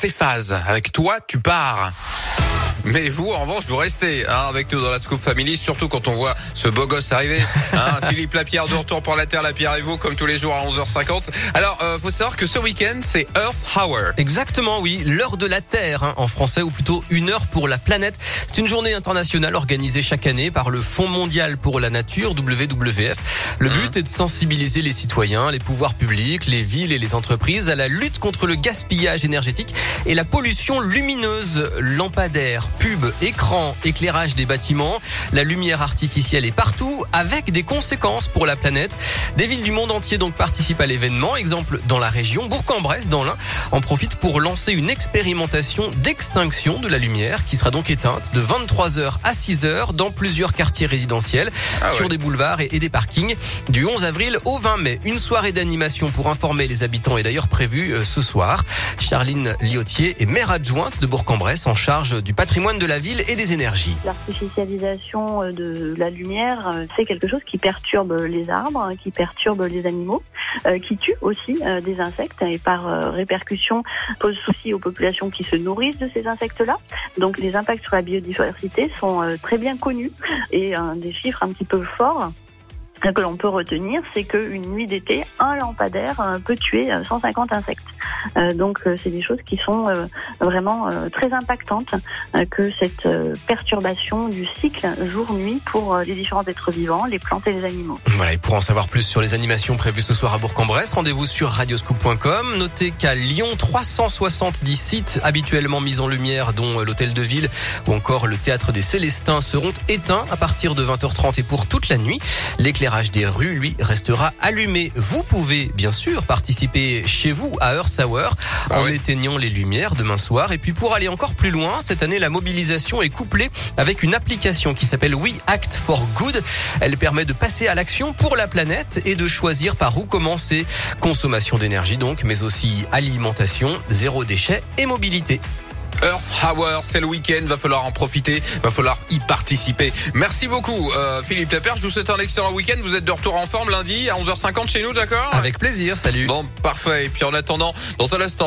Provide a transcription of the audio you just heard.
ces phases. Avec toi, tu pars. Mais vous, en revanche, vous restez hein, avec nous dans la Scoop Family, surtout quand on voit ce beau gosse arriver. Hein, Philippe Lapierre de retour pour la Terre, Lapierre et vous, comme tous les jours à 11h50. Alors, euh, faut savoir que ce week-end, c'est Earth Hour. Exactement, oui, l'heure de la Terre hein, en français, ou plutôt une heure pour la planète. C'est une journée internationale organisée chaque année par le Fonds mondial pour la nature, WWF. Le but est de sensibiliser les citoyens, les pouvoirs publics, les villes et les entreprises à la lutte contre le gaspillage énergétique et la pollution lumineuse, lampadaires, pubs, écrans, éclairage des bâtiments. La lumière artificielle est partout avec des conséquences pour la planète. Des villes du monde entier donc participent à l'événement. Exemple dans la région, Bourg-en-Bresse dans l'Ain en profite pour lancer une expérimentation d'extinction de la lumière qui sera donc éteinte de 23h à 6h dans plusieurs quartiers résidentiels, Ah sur des boulevards et des parkings du 11 avril au 20 mai. Une soirée d'animation pour informer les habitants est d'ailleurs prévue euh, ce soir. Charline Liotier est maire adjointe de Bourg-en-Bresse en charge du patrimoine de la ville et des énergies. L'artificialisation euh, de la lumière, euh, c'est quelque chose qui perturbe les arbres, hein, qui perturbe les animaux, qui tue aussi des insectes et par répercussion pose souci aux populations qui se nourrissent de ces insectes-là. Donc les impacts sur la biodiversité sont très bien connus et des chiffres un petit peu forts que l'on peut retenir, c'est qu'une nuit d'été, un lampadaire euh, peut tuer euh, 150 insectes. Euh, donc euh, c'est des choses qui sont euh, vraiment euh, très impactantes euh, que cette euh, perturbation du cycle jour-nuit pour euh, les différents êtres vivants, les plantes et les animaux. Voilà, et pour en savoir plus sur les animations prévues ce soir à Bourg-en-Bresse, rendez-vous sur radioscoop.com. Notez qu'à Lyon, 370 sites habituellement mis en lumière, dont l'hôtel de ville ou encore le théâtre des Célestins, seront éteints à partir de 20h30 et pour toute la nuit. L'éclairage des rues, lui, restera allumé. Vous pouvez, bien sûr, participer chez vous à Earth Hour Ah en oui. éteignant les lumières demain soir. Et puis pour aller encore plus loin, cette année, la mobilisation est couplée avec une application qui s'appelle We Act for Good. Elle permet de passer à l'action pour la planète et de choisir par où commencer. Consommation d'énergie donc, mais aussi alimentation, zéro déchet et mobilité. Earth Hour, c'est le week-end, va falloir en profiter, va falloir y participer. Merci beaucoup, euh, Philippe Lapierre. Je vous souhaite un excellent week-end. Vous êtes de retour en forme lundi à 11h50 chez nous, d'accord? Avec plaisir, salut. Bon, parfait. Et puis en attendant, dans un instant.